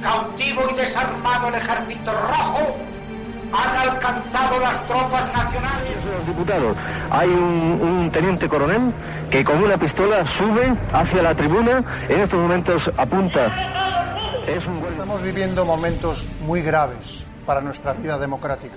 cautivo y desarmado el ejército rojo, han alcanzado las tropas nacionales. Diputados, hay un, teniente coronel que con una pistola sube hacia la tribuna, en estos momentos apunta. Estamos viviendo momentos muy graves para nuestra vida democrática.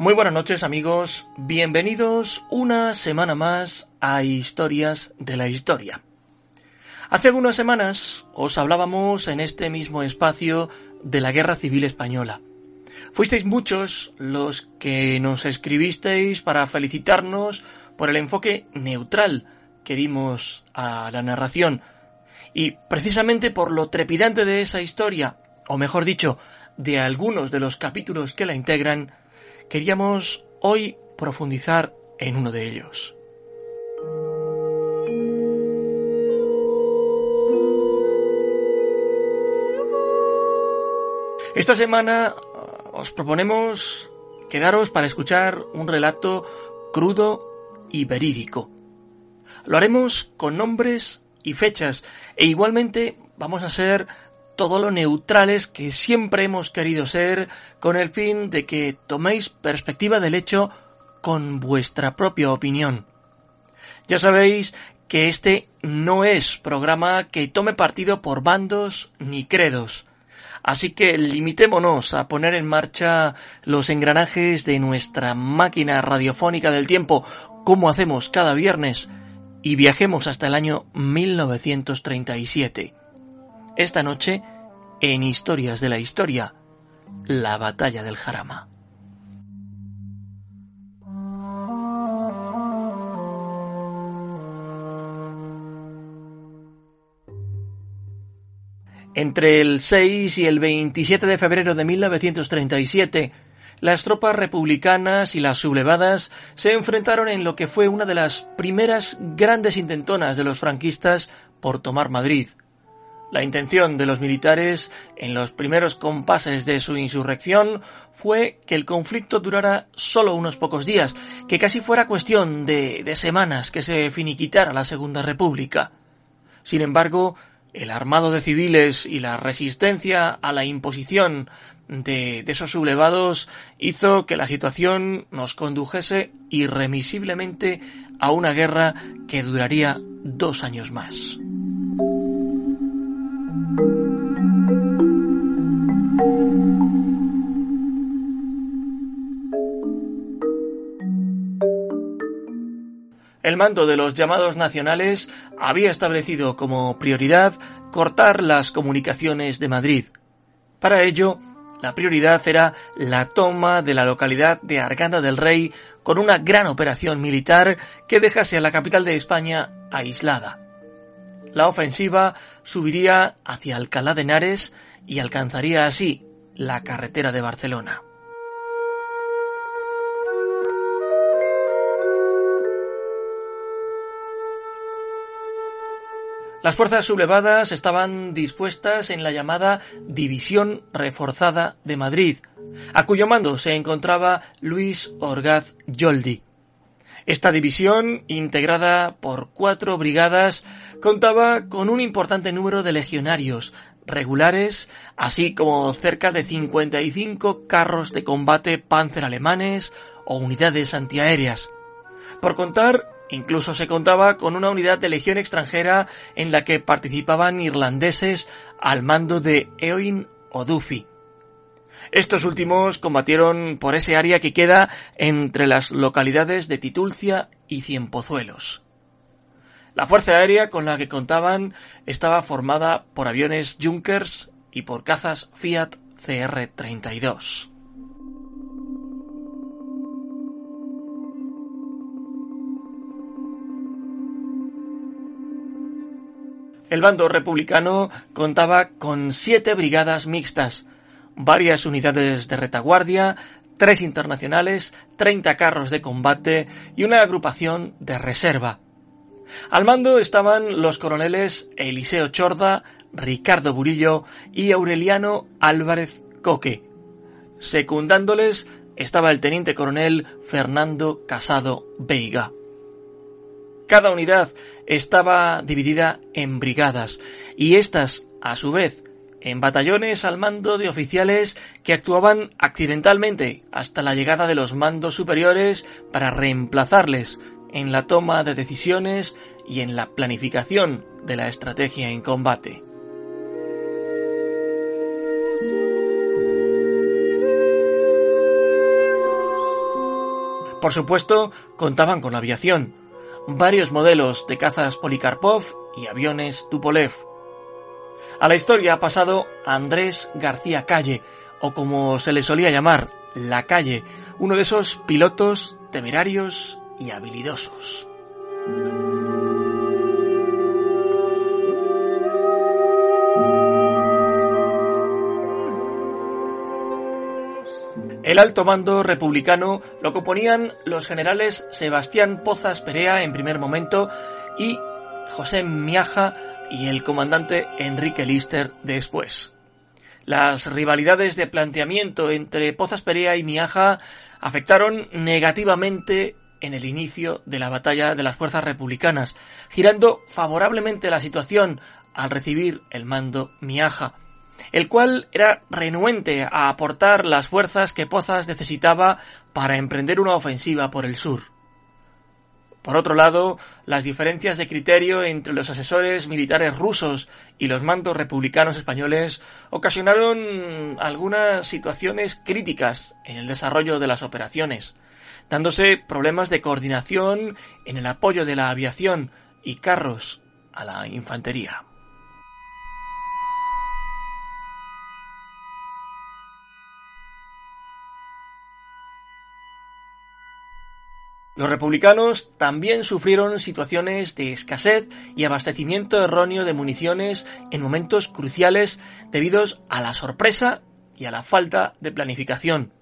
Muy buenas noches amigos, bienvenidos una semana más a Historias de la Historia. Hace algunas semanas os hablábamos en este mismo espacio de la Guerra Civil Española. Fuisteis muchos los que nos escribisteis para felicitarnos por el enfoque neutral que dimos a la narración y precisamente por lo trepidante de esa historia, o mejor dicho, de algunos de los capítulos que la integran, queríamos hoy profundizar en uno de ellos. Esta semana uh, os proponemos quedaros para escuchar un relato crudo y verídico. Lo haremos con nombres y fechas e igualmente vamos a ser todo lo neutrales que siempre hemos querido ser con el fin de que toméis perspectiva del hecho con vuestra propia opinión. Ya sabéis que este no es programa que tome partido por bandos ni credos. Así que limitémonos a poner en marcha los engranajes de nuestra máquina radiofónica del tiempo, como hacemos cada viernes, y viajemos hasta el año 1937. Esta noche, en Historias de la Historia, la batalla del Jarama. Entre el 6 y el 27 de febrero de 1937, las tropas republicanas y las sublevadas se enfrentaron en lo que fue una de las primeras grandes intentonas de los franquistas por tomar Madrid. La intención de los militares en los primeros compases de su insurrección fue que el conflicto durara solo unos pocos días, que casi fuera cuestión de, semanas que se finiquitara la Segunda República. Sin embargo, el armado de civiles y la resistencia a la imposición de, de, esos sublevados hizo que la situación nos condujese irremisiblemente a una guerra que duraría dos años más. El mando de los llamados nacionales había establecido como prioridad cortar las comunicaciones de Madrid. Para ello, la prioridad era la toma de la localidad de Arganda del Rey con una gran operación militar que dejase a la capital de España aislada. La ofensiva subiría hacia Alcalá de Henares y alcanzaría así la carretera de Barcelona. Las fuerzas sublevadas estaban dispuestas en la llamada División Reforzada de Madrid, a cuyo mando se encontraba Luis Orgaz Yoldi. Esta división, integrada por cuatro brigadas, contaba con un importante número de legionarios regulares, así como cerca de 55 carros de combate panzer alemanes o unidades antiaéreas. Por contar Incluso se contaba con una unidad de legión extranjera en la que participaban irlandeses al mando de Eoin O'Duffy. Estos últimos combatieron por ese área que queda entre las localidades de Titulcia y Cienpozuelos. La fuerza aérea con la que contaban estaba formada por aviones Junkers y por cazas Fiat CR-32. El bando republicano contaba con siete brigadas mixtas, varias unidades de retaguardia, tres internacionales, 30 carros de combate y una agrupación de reserva. Al mando estaban los coroneles Eliseo Chorda, Ricardo Burillo y Aureliano Álvarez Coque. Secundándoles estaba el teniente coronel Fernando Casado Veiga. Cada unidad estaba dividida en brigadas y estas, a su vez, en batallones al mando de oficiales que actuaban accidentalmente hasta la llegada de los mandos superiores para reemplazarles en la toma de decisiones y en la planificación de la estrategia en combate. Por supuesto, contaban con aviación, varios modelos de cazas Polikarpov y aviones Tupolev. A la historia ha pasado Andrés García Calle, o como se le solía llamar, La Calle, uno de esos pilotos temerarios y habilidosos. El alto mando republicano lo componían los generales Sebastián Pozas Perea en primer momento y José Miaja y el comandante Enrique Lister después. Las rivalidades de planteamiento entre Pozas Perea y Miaja afectaron negativamente en el inicio de la batalla de las fuerzas republicanas, girando favorablemente la situación al recibir el mando Miaja el cual era renuente a aportar las fuerzas que Pozas necesitaba para emprender una ofensiva por el sur. Por otro lado, las diferencias de criterio entre los asesores militares rusos y los mandos republicanos españoles ocasionaron algunas situaciones críticas en el desarrollo de las operaciones, dándose problemas de coordinación en el apoyo de la aviación y carros a la infantería. Los republicanos también sufrieron situaciones de escasez y abastecimiento erróneo de municiones en momentos cruciales debidos a la sorpresa y a la falta de planificación.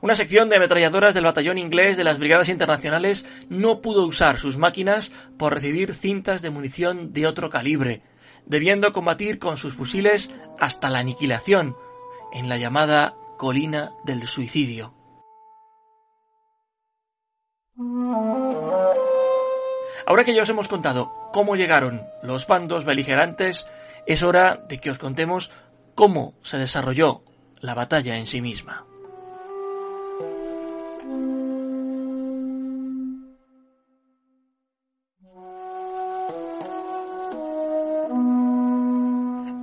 Una sección de ametralladoras del batallón inglés de las Brigadas Internacionales no pudo usar sus máquinas por recibir cintas de munición de otro calibre, debiendo combatir con sus fusiles hasta la aniquilación en la llamada colina del suicidio. Ahora que ya os hemos contado cómo llegaron los bandos beligerantes, es hora de que os contemos cómo se desarrolló la batalla en sí misma.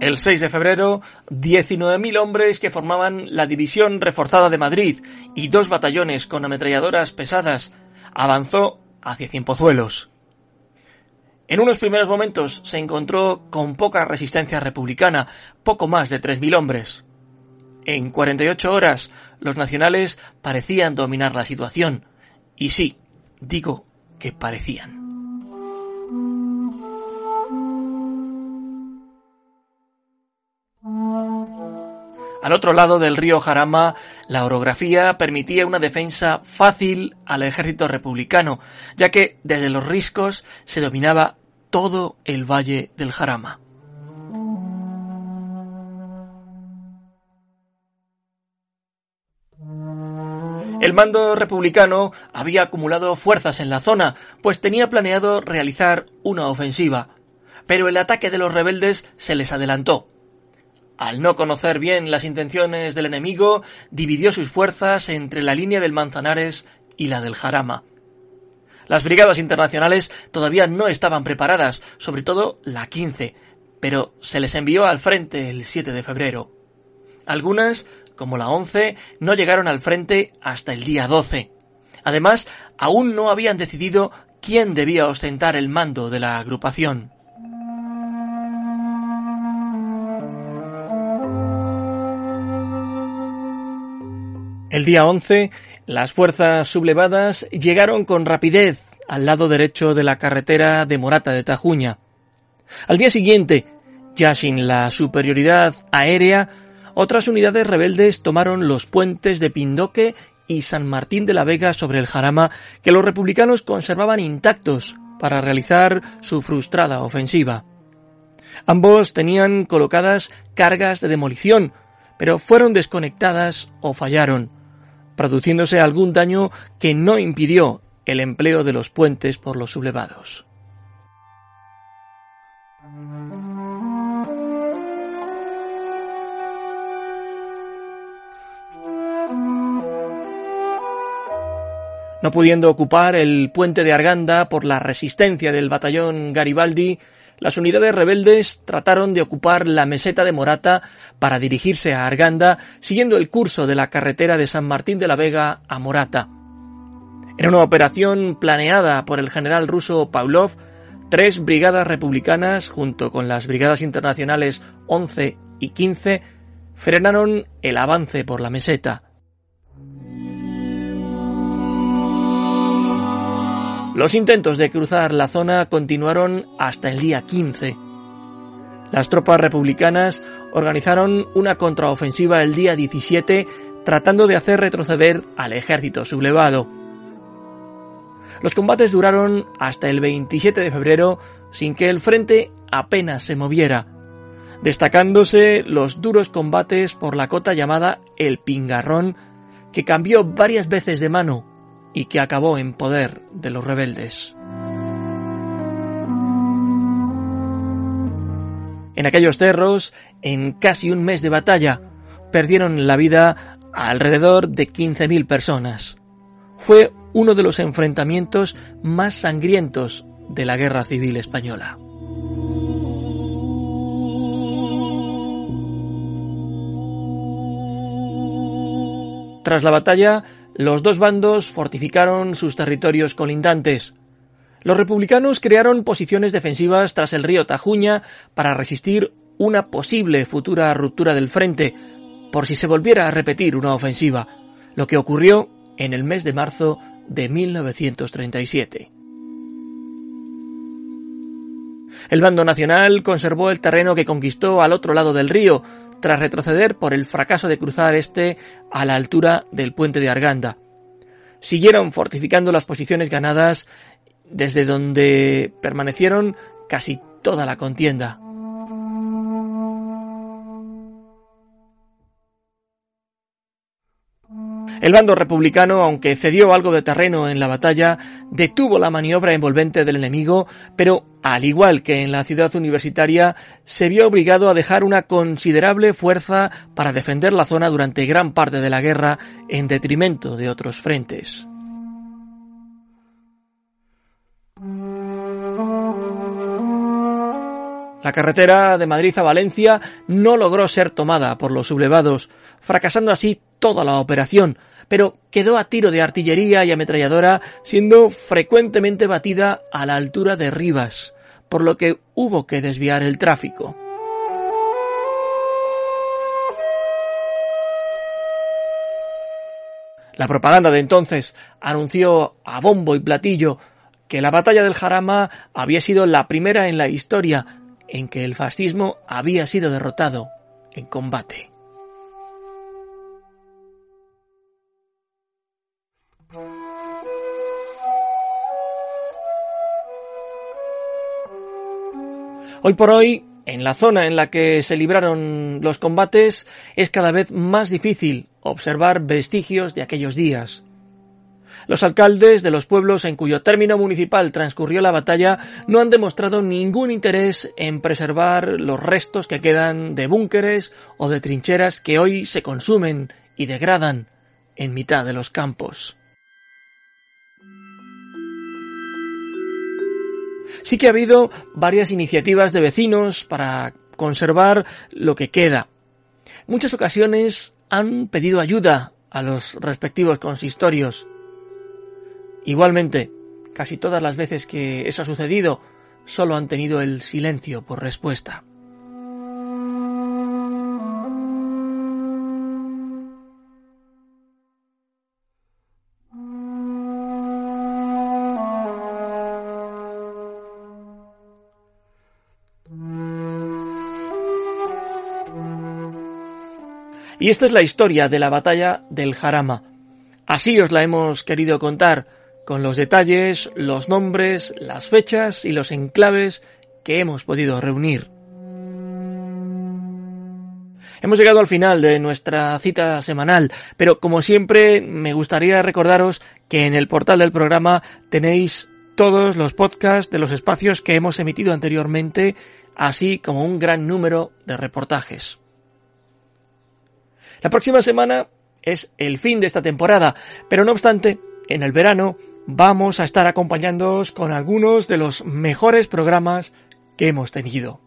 El 6 de febrero, 19.000 hombres que formaban la División Reforzada de Madrid y dos batallones con ametralladoras pesadas avanzó hacia Cienpozuelos. En unos primeros momentos se encontró con poca resistencia republicana, poco más de 3.000 hombres. En 48 horas los nacionales parecían dominar la situación. Y sí, digo que parecían. Al otro lado del río Jarama, la orografía permitía una defensa fácil al ejército republicano, ya que desde los riscos se dominaba todo el valle del Jarama. El mando republicano había acumulado fuerzas en la zona, pues tenía planeado realizar una ofensiva, pero el ataque de los rebeldes se les adelantó al no conocer bien las intenciones del enemigo, dividió sus fuerzas entre la línea del Manzanares y la del Jarama. Las brigadas internacionales todavía no estaban preparadas, sobre todo la 15, pero se les envió al frente el 7 de febrero. Algunas, como la 11, no llegaron al frente hasta el día 12. Además, aún no habían decidido quién debía ostentar el mando de la agrupación. El día 11, las fuerzas sublevadas llegaron con rapidez al lado derecho de la carretera de Morata de Tajuña. Al día siguiente, ya sin la superioridad aérea, otras unidades rebeldes tomaron los puentes de Pindoque y San Martín de la Vega sobre el Jarama que los republicanos conservaban intactos para realizar su frustrada ofensiva. Ambos tenían colocadas cargas de demolición, pero fueron desconectadas o fallaron, produciéndose algún daño que no impidió el empleo de los puentes por los sublevados. No pudiendo ocupar el puente de Arganda por la resistencia del batallón Garibaldi, las unidades rebeldes trataron de ocupar la meseta de Morata para dirigirse a Arganda, siguiendo el curso de la carretera de San Martín de la Vega a Morata. En una operación planeada por el general ruso Pavlov, tres brigadas republicanas, junto con las brigadas internacionales 11 y 15, frenaron el avance por la meseta. Los intentos de cruzar la zona continuaron hasta el día 15. Las tropas republicanas organizaron una contraofensiva el día 17 tratando de hacer retroceder al ejército sublevado. Los combates duraron hasta el 27 de febrero sin que el frente apenas se moviera, destacándose los duros combates por la cota llamada El Pingarrón, que cambió varias veces de mano y que acabó en poder de los rebeldes. En aquellos cerros, en casi un mes de batalla, perdieron la vida alrededor de 15.000 personas. Fue uno de los enfrentamientos más sangrientos de la Guerra Civil Española. Tras la batalla, los dos bandos fortificaron sus territorios colindantes. Los republicanos crearon posiciones defensivas tras el río Tajuña para resistir una posible futura ruptura del frente, por si se volviera a repetir una ofensiva, lo que ocurrió en el mes de marzo de 1937. El bando nacional conservó el terreno que conquistó al otro lado del río, tras retroceder por el fracaso de cruzar este a la altura del puente de Arganda. Siguieron fortificando las posiciones ganadas desde donde permanecieron casi toda la contienda. El bando republicano, aunque cedió algo de terreno en la batalla, detuvo la maniobra envolvente del enemigo, pero, al igual que en la ciudad universitaria, se vio obligado a dejar una considerable fuerza para defender la zona durante gran parte de la guerra en detrimento de otros frentes. La carretera de Madrid a Valencia no logró ser tomada por los sublevados, fracasando así toda la operación, pero quedó a tiro de artillería y ametralladora, siendo frecuentemente batida a la altura de Rivas, por lo que hubo que desviar el tráfico. La propaganda de entonces anunció a bombo y platillo que la batalla del Jarama había sido la primera en la historia en que el fascismo había sido derrotado en combate. Hoy por hoy, en la zona en la que se libraron los combates, es cada vez más difícil observar vestigios de aquellos días. Los alcaldes de los pueblos en cuyo término municipal transcurrió la batalla no han demostrado ningún interés en preservar los restos que quedan de búnkeres o de trincheras que hoy se consumen y degradan en mitad de los campos. Sí que ha habido varias iniciativas de vecinos para conservar lo que queda. Muchas ocasiones han pedido ayuda a los respectivos consistorios. Igualmente, casi todas las veces que eso ha sucedido, solo han tenido el silencio por respuesta. Y esta es la historia de la batalla del Jarama. Así os la hemos querido contar, con los detalles, los nombres, las fechas y los enclaves que hemos podido reunir. Hemos llegado al final de nuestra cita semanal, pero como siempre me gustaría recordaros que en el portal del programa tenéis todos los podcasts de los espacios que hemos emitido anteriormente, así como un gran número de reportajes. La próxima semana es el fin de esta temporada, pero no obstante, en el verano vamos a estar acompañándoos con algunos de los mejores programas que hemos tenido.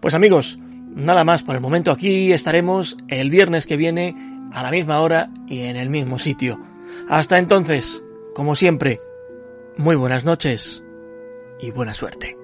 Pues amigos, nada más por el momento aquí estaremos el viernes que viene a la misma hora y en el mismo sitio. Hasta entonces, como siempre, muy buenas noches y buena suerte.